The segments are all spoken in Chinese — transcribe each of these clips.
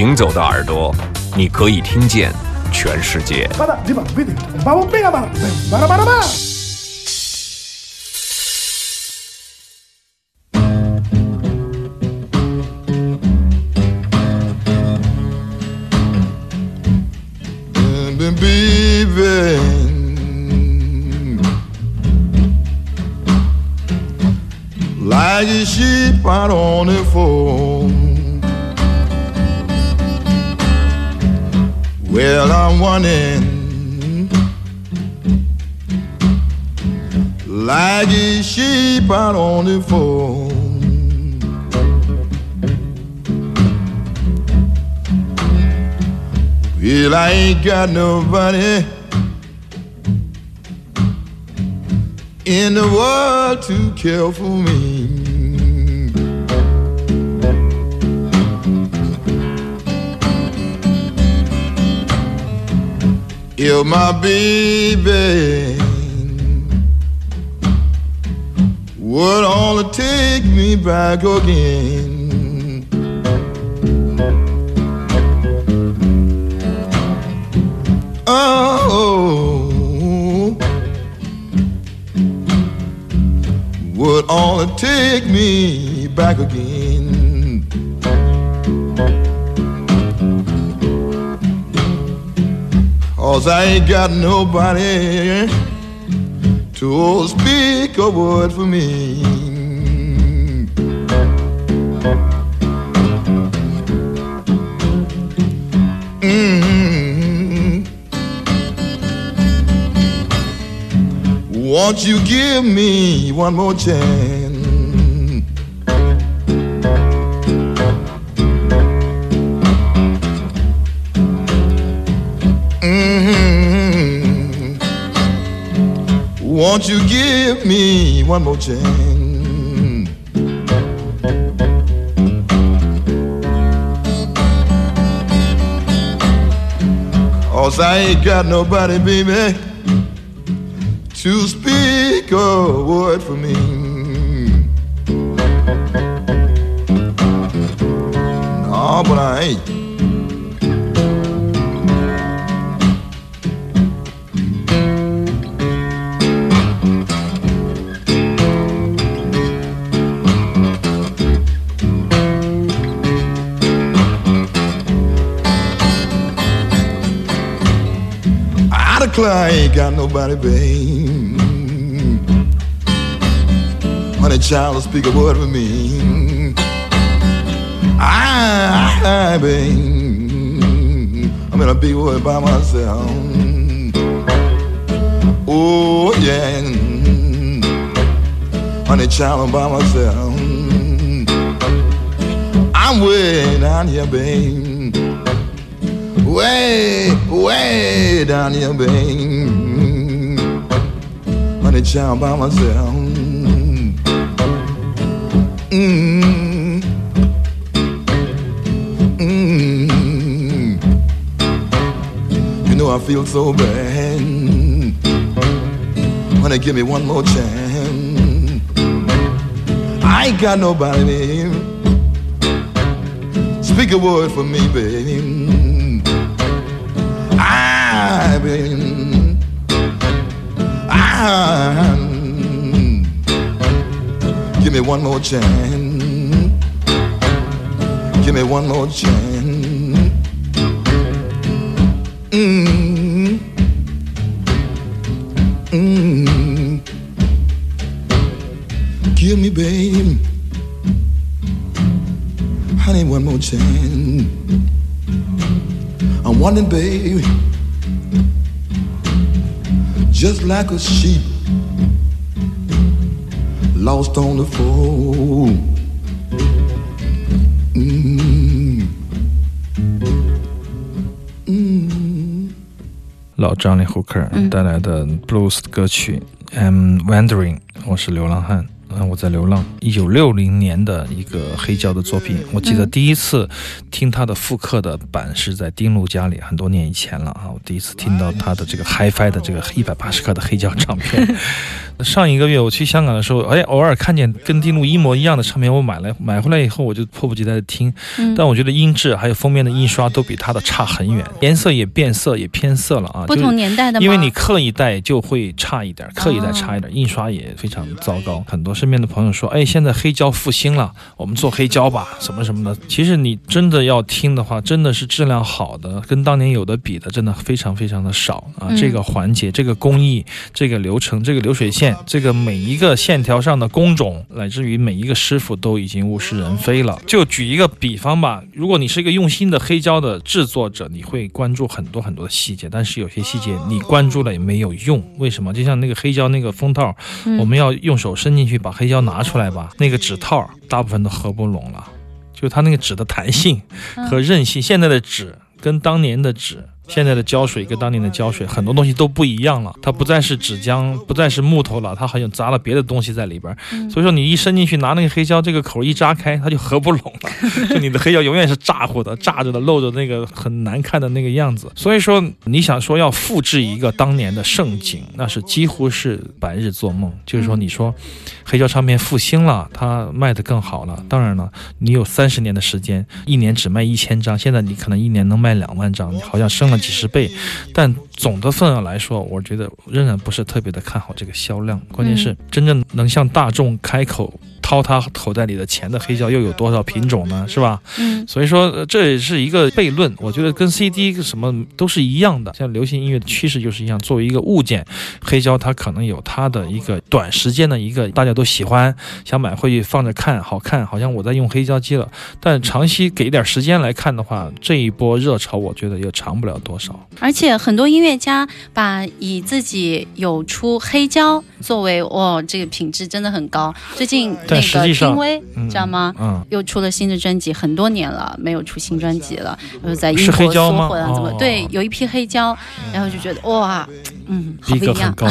行走的耳朵，你可以听见全世界。Like a sheep out on the. Well, I'm running like a sheep out on the foam. Well, I ain't got nobody in the world to care for me. If my baby would only take me back again. Oh, would only take me back again. Cause I ain't got nobody to speak a word for me. Mm. Won't you give me one more chance? Won't you give me one more chance? Cause I ain't got nobody, baby, to speak a word for me. No, but I ain't. I ain't got nobody, babe. Honey, child, will speak a word for me. I, I, babe, I'm in a big world by myself. Oh, yeah. Honey, child, I'm by myself. I'm way down here, babe way, way down here, babe. Honey, child, by myself. Mm. Mm. You know I feel so bad. Honey, give me one more chance. I ain't got nobody. Speak a word for me, babe. I, babe. Give me one more chance. Give me one more chance. Mm. Mm. Give me, babe. Honey, one more chance. I'm wondering, baby, just like a sheep lost on the fold. Mm. Mm. 老张林胡克带来的 blues 歌曲《I'm Wandering》，我是流浪汉。嗯，我在流浪。一九六零年的一个黑胶的作品，我记得第一次听他的复刻的版是在丁路家里，很多年以前了啊。我第一次听到他的这个 HiFi 的这个一百八十克的黑胶唱片。上一个月我去香港的时候，哎，偶尔看见跟丁路一模一样的唱片，我买来，买回来以后我就迫不及待的听。但我觉得音质还有封面的印刷都比它的差很远，颜色也变色也偏色了啊。不同年代的，因为你刻一代就会差一点，刻一代差一点，印刷也非常糟糕。很多身边的朋友说，哎，现在黑胶复兴了，我们做黑胶吧，什么什么的。其实你真的要听的话，真的是质量好的，跟当年有的比的，真的非常非常的少啊。这个环节、这个工艺、这个流程、这个流水线、这个每一个线条上的工种，乃至于每一个师傅都已经物是人非了。就举一个比方吧，如果你是一个用心的黑胶的制作者，你会关注很多很多的细节，但是有些细节你关注了也没有用。为什么？就像那个黑胶那个封套，我们要用手伸进去把黑胶拿出来吧，那个纸套大部分都合不拢了，就它那个纸的弹性和韧性，现在的纸跟当年的纸。现在的胶水跟当年的胶水很多东西都不一样了，它不再是纸浆，不再是木头了，它好像砸了别的东西在里边。所以说你一伸进去拿那个黑胶，这个口一扎开，它就合不拢了，就你的黑胶永远是炸乎的、炸着的、露着那个很难看的那个样子。所以说你想说要复制一个当年的盛景，那是几乎是白日做梦。就是说你说黑胶唱片复兴了，它卖得更好了。当然了，你有三十年的时间，一年只卖一千张，现在你可能一年能卖两万张，你好像升了。几十倍，但总的份额来说，我觉得仍然不是特别的看好这个销量。关键是真正能向大众开口掏他口袋里的钱的黑胶又有多少品种呢？是吧？嗯，所以说这也是一个悖论。我觉得跟 CD 什么都是一样的，像流行音乐的趋势就是一样。作为一个物件，黑胶它可能有它的一个短时间的一个大家都喜欢，想买回去放着看，好看，好像我在用黑胶机了。但长期给点时间来看的话，这一波热潮我觉得也长不了多少。而且很多音乐家把以自己有出黑胶作为哦，这个品质真的很高。最近那个丁威，知道吗？嗯，又出了新的专辑，很多年了没有出新专辑了，呃，在英国缩混啊，怎么哦对？有一批黑胶，然后就觉得哇，嗯。逼格很高，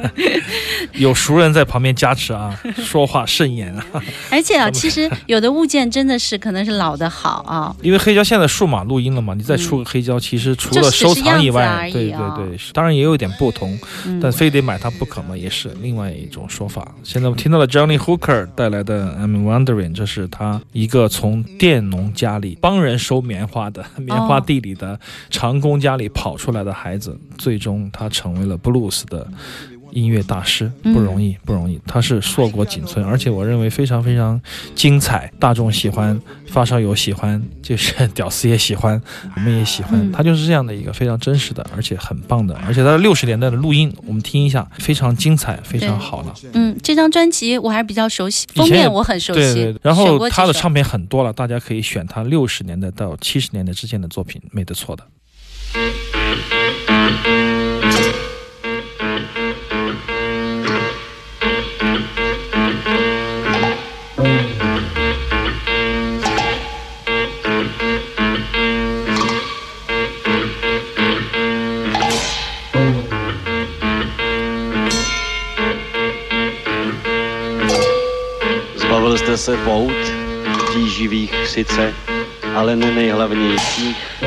有熟人在旁边加持啊，说话慎言啊。而且啊，其实有的物件真的是可能是老的好啊，因为黑胶现在数码录音了嘛，你再出个黑胶，其实除了收藏以外，对啊。对对，当然也有一点不同，嗯。但非得买它不可嘛，也是另外一种说法。现在我们听到了 Johnny Hooker 带来的《I'm Wondering》，这是他一个从佃农家里帮人收棉花的棉花地里的长工家里跑出来的孩子，最终他成为了布鲁斯的。音乐大师不容易，不容易。他是硕果仅存，而且我认为非常非常精彩，大众喜欢，发烧友喜欢，就是屌丝也喜欢，我们也喜欢。嗯他就是这样的一个非常真实的，而且很棒的，而且他的六十年代的录音，我们听一下，非常精彩，非常好了。嗯，这张专辑我还是比较熟悉，封面我很熟悉。对对，对然后他的唱片很多了，大家可以选他六十年代到七十年代之间的作品，没得错的。Zbavil jste se pout, tíživých sice, ale ne nejhlavnějších.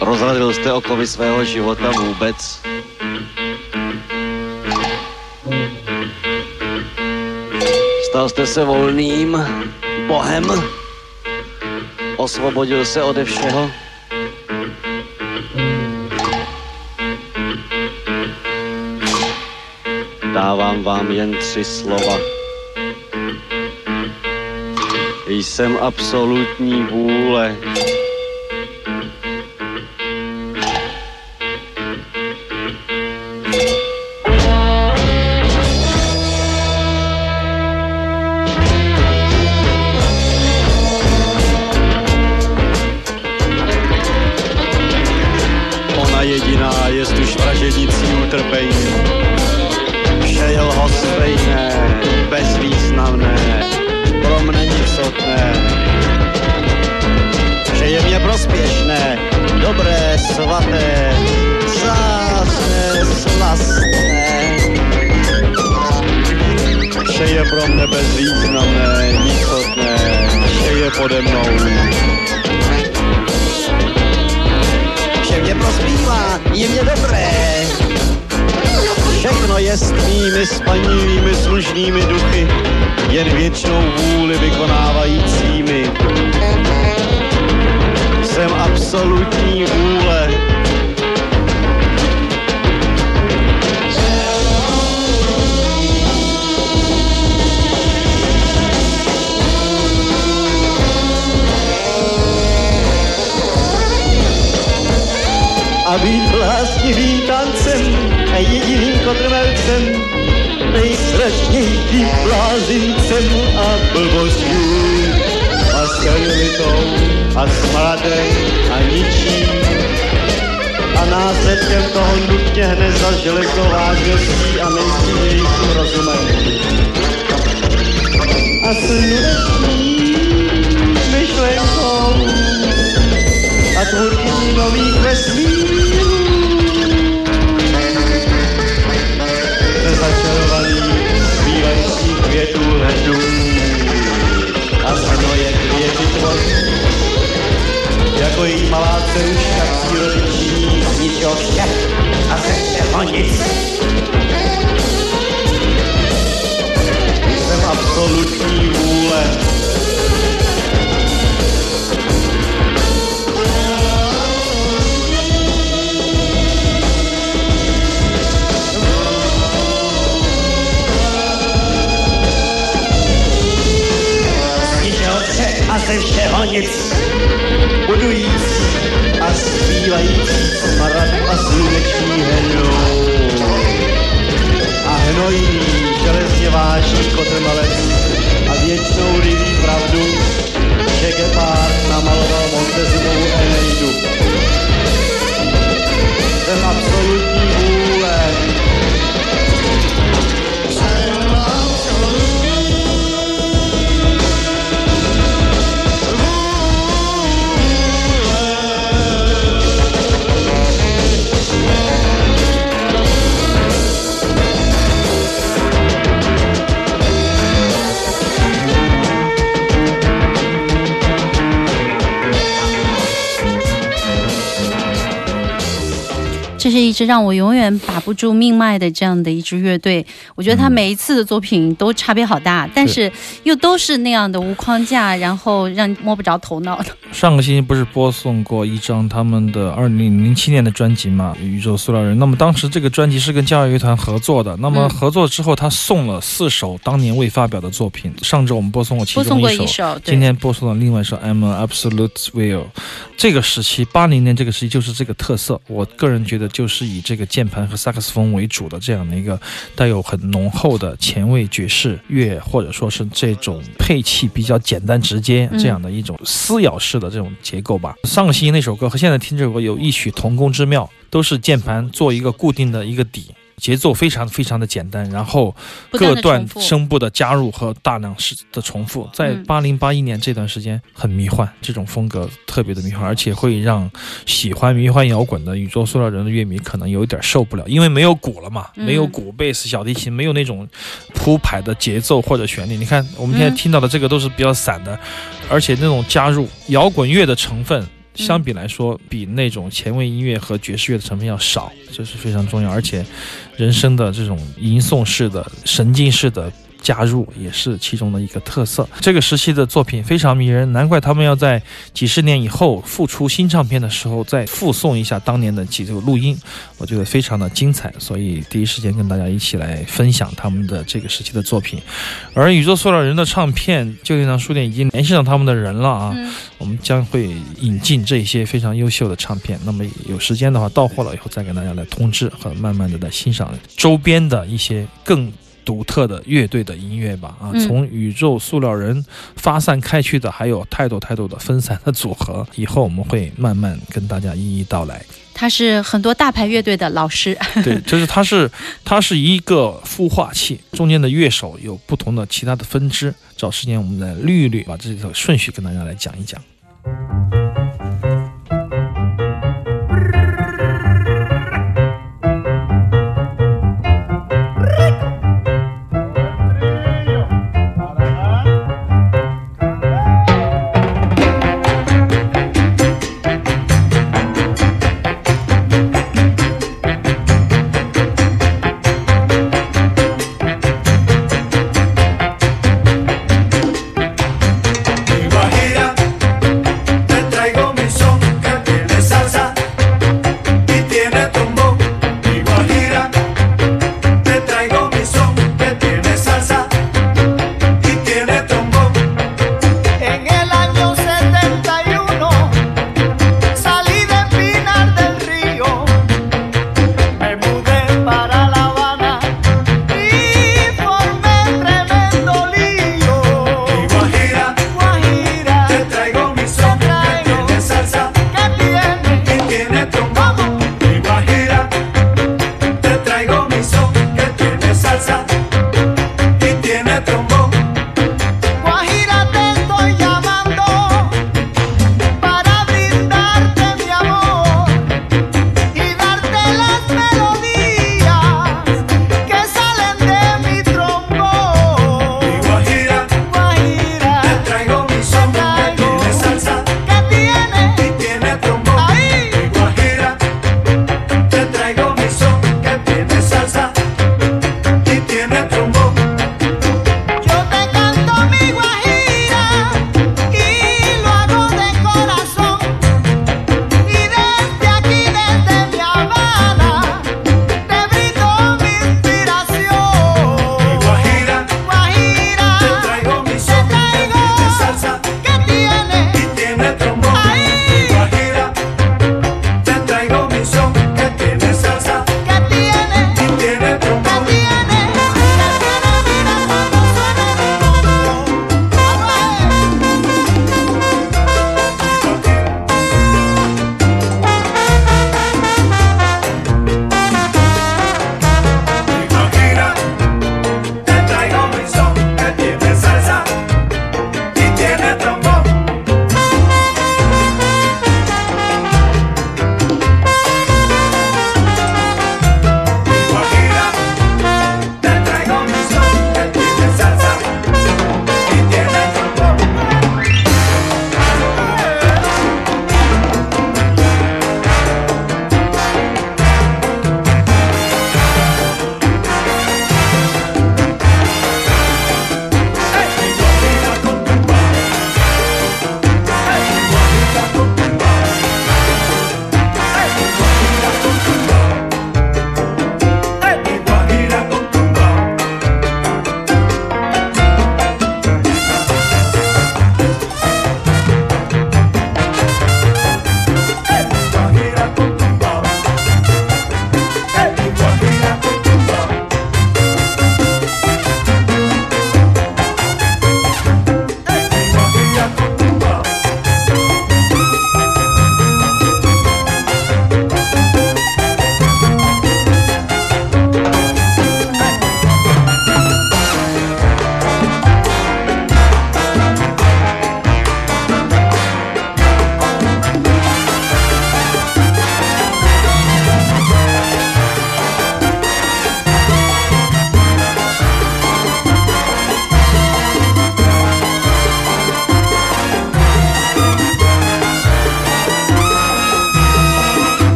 Rozradil jste okovy svého života vůbec? Stal jste se volným bohem? Osvobodil se ode všeho? Dávám vám jen tři slova. Jsem absolutní vůle. Jediným kotrmelcem, nejstrašnějším blázincem a blbostí a stelitou a smradem a ničím. A následkem toho nutně hned za železnou vážností a nejsilnějším rozumem. A sluneční myšlenkou a tvůrkyní nových vesmírů. Květů ledů a zhrnoje květy tvoří, jako její malá ceruška přírody činí z ničeho vše a ze všeho nic. Jsem absolutní vůle, ze všeho nic. Budující a zpívající smrad a sluneční hnoj. A hnojný železně vážný kotrmalec a věčnou liví pravdu, 支让我永远把不住命脉的这样的一支乐队。我觉得他每一次的作品都差别好大，但是又都是那样的无框架，然后让你摸不着头脑的。上个星期不是播送过一张他们的二零零七年的专辑嘛，《宇宙塑料人》。那么当时这个专辑是跟交响乐团合作的。那么合作之后，他送了四首当年未发表的作品。上周我们播送过其中一首，今天播送了另外一首《I'm an Absolute Will》。这个时期，八零年这个时期就是这个特色。我个人觉得。就是以这个键盘和萨克斯风为主的这样的一个带有很浓厚的前卫爵士乐，或者说是这种配器比较简单直接这样的一种撕咬式的这种结构吧。上个星期那首歌和现在听这首歌有异曲同工之妙，都是键盘做一个固定的一个底。节奏非常非常的简单，然后各段声部的加入和大量是的重复，在八零八一年这段时间很迷幻，这种风格特别的迷幻，而且会让喜欢迷幻摇滚的宇宙塑料人的乐迷可能有一点受不了，因为没有鼓了嘛，没有鼓、贝斯、小提琴，没有那种铺排的节奏或者旋律。你看我们现在听到的这个都是比较散的，而且那种加入摇滚乐的成分。相比来说，比那种前卫音乐和爵士乐的成分要少，这是非常重要。而且，人声的这种吟诵式的、神经式的。加入也是其中的一个特色。这个时期的作品非常迷人，难怪他们要在几十年以后复出新唱片的时候再复送一下当年的几个录音，我觉得非常的精彩。所以第一时间跟大家一起来分享他们的这个时期的作品。而宇宙塑料人的唱片旧天堂书店已经联系上他们的人了啊，我们将会引进这些非常优秀的唱片。那么有时间的话，到货了以后再给大家来通知和慢慢的来欣赏周边的一些更。独特的乐队的音乐吧，啊，从宇宙塑料人发散开去的，还有太多太多的分散的组合，以后我们会慢慢跟大家一一道来。他是很多大牌乐队的老师，对，就是他是他是一个孵化器，中间的乐手有不同的其他的分支。找时间我们来捋一捋，把这个顺序跟大家来讲一讲。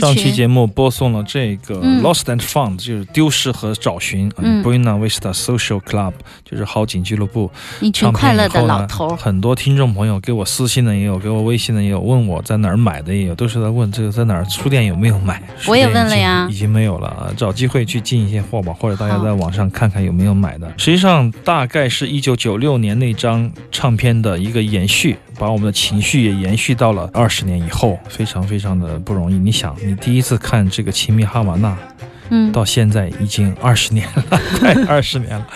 上期节目播送了这个嗯 Lost and Found，、就是丢失和找寻。嗯 Buena Vista Social Club 就是好景俱乐部。一群快乐的老头儿。很多听众朋友给我私信的也有，给我微信的也有，问我在哪儿买的也有，都是在问这个在哪儿书店有没有买。我也问了呀已经没有了啊，找机会去进一些货吧，或者大家在网上看看有没有买的。实际上，大概是一九九六年那张唱片的一个延续，把我们的情绪也延续到了二十年以后，非常非常的不容易。你想，你第一次看这个《亲密哈瓦那》，嗯，到现在已经二十年了，快二十年了，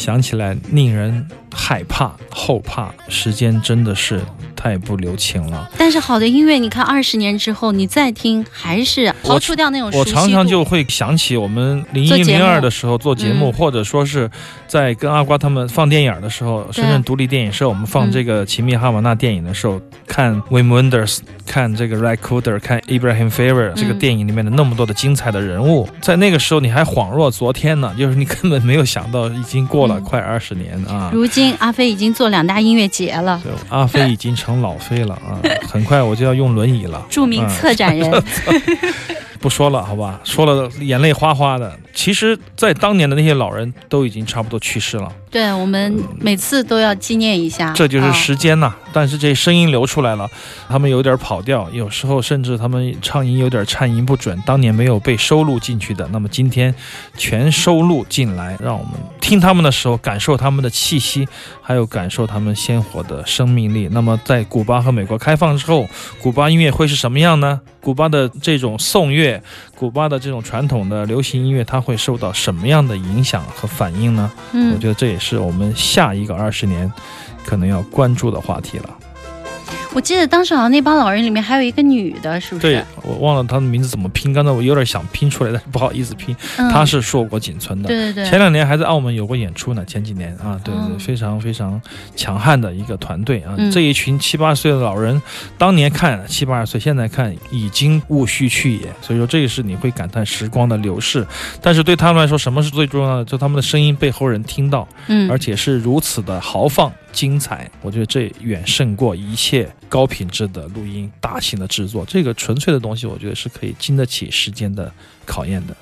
想起来令人害怕、后怕，时间真的是太不留情了。但是好的音乐，你看二十年之后你再听，还是我刨除掉那种。我常常就会想起我们零一零二的时候做节目，嗯。或者说是在跟阿瓜他们放电影的时候，深圳独立电影社我们放嗯。这个《奇密哈瓦那》电影的时候，看 Wim Wenders，看这个 Ray Cooder，看 Ibrahim Favor 这个嗯电影里面的那么多的精彩的人物，在那个时候你还恍若昨天呢，就是你根本没有想到已经过了嗯快二十年啊。如今阿飞已经做两大音乐节了，对阿飞已经成老飞了啊，很快我就要用轮椅了。著名策展人。不说了，好吧？说了眼泪哗哗的。其实，在当年的那些老人都已经差不多去世了，对我们每次都要纪念一下，这就是啊时间呐、但是这声音流出来了，他们有点跑调，有时候甚至他们唱音有点颤音不准，当年没有被收录进去的，那么今天全收录进来，让我们听他们的时候感受他们的气息，还有感受他们鲜活的生命力。那么在古巴和美国开放之后，古巴音乐会是什么样呢？古巴的这种颂乐，古巴的这种传统的流行音乐，它会受到什么样的影响和反应呢？我嗯，觉得这也是我们下一个二十年可能要关注的话题了。我记得当时好像那帮老人里面还有一个女的，是不是对？我忘了她的名字怎么拼，刚才我有点想拼出来，但是不好意思拼。嗯，他是硕果仅存的。对对对，前两年还在澳门有过演出呢，前几年啊，对对，哦非常非常强悍的一个团队啊。嗯这一群七八岁的老人，当年看七八十岁，现在看已经物须去也。所以说，这也是你会感叹时光的流逝。但是对他们来说，什么是最重要的？就他们的声音被后人听到，嗯而且是如此的豪放精彩，我觉得这远胜过一切高品质的录音、大型的制作。这个纯粹的东西，我觉得是可以经得起时间的考验的。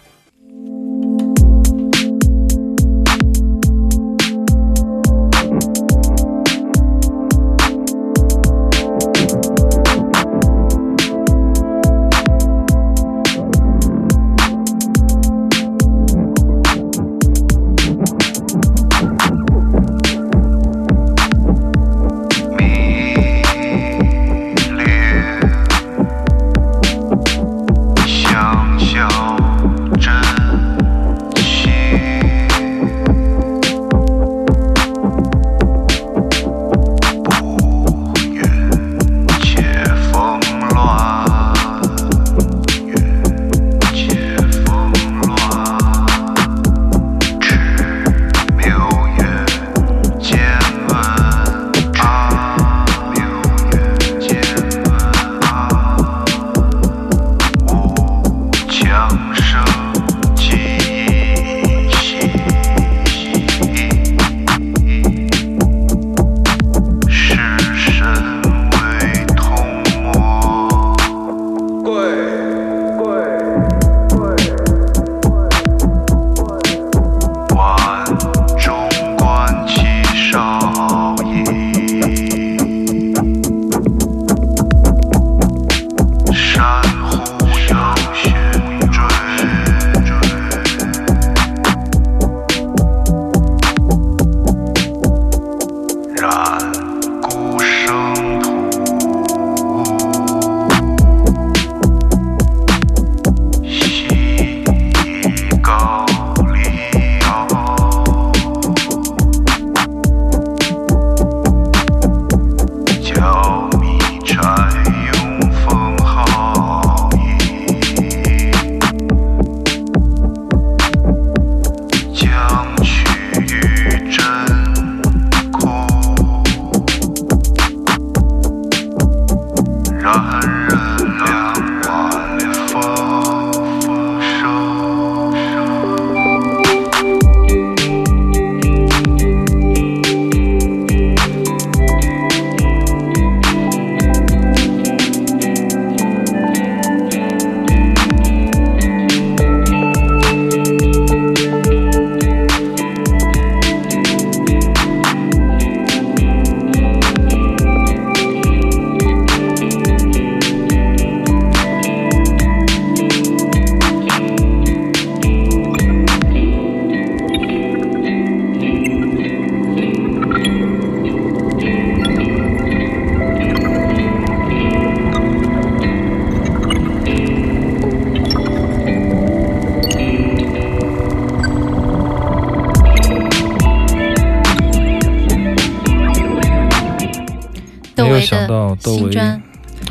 没有想到的窦唯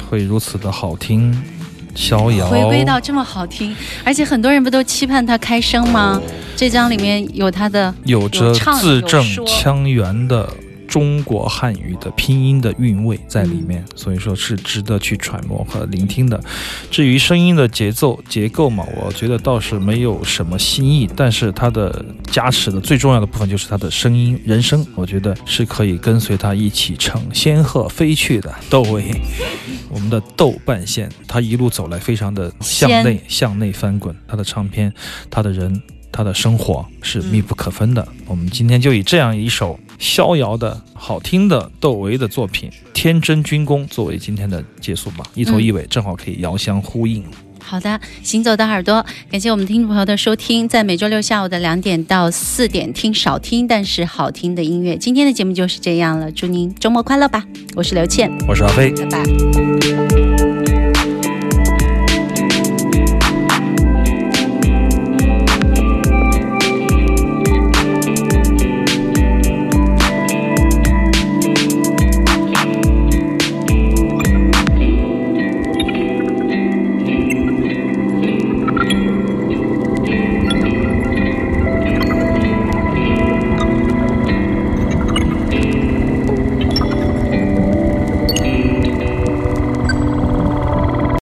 会如此的好听，逍遥。回归到这么好听，而且很多人不都期盼他开声吗？这张里面有他的有着字正腔圆的中国汉语的拼音的韵味在里面，嗯所以说是值得去揣摩和聆听的。至于声音的节奏结构嘛，我觉得倒是没有什么新意，但是它的加持的最重要的部分就是它的声音人声，我觉得是可以跟随它一起乘仙鹤飞去的。窦唯，我们的豆瓣线，他一路走来非常的向内向内翻滚，他的唱片，他的人。他的生活是密不可分的。我们今天就以这样一首逍遥的好听的窦唯的作品《天真军功》作为今天的结束吧，一头一尾正好可以遥相呼应。好的，行走的耳朵，感谢我们听众朋友的收听，在每周六下午的两点到四点，听少听但是好听的音乐。今天的节目就是这样了，祝您周末快乐吧！我是刘倩，我是阿飞。拜拜。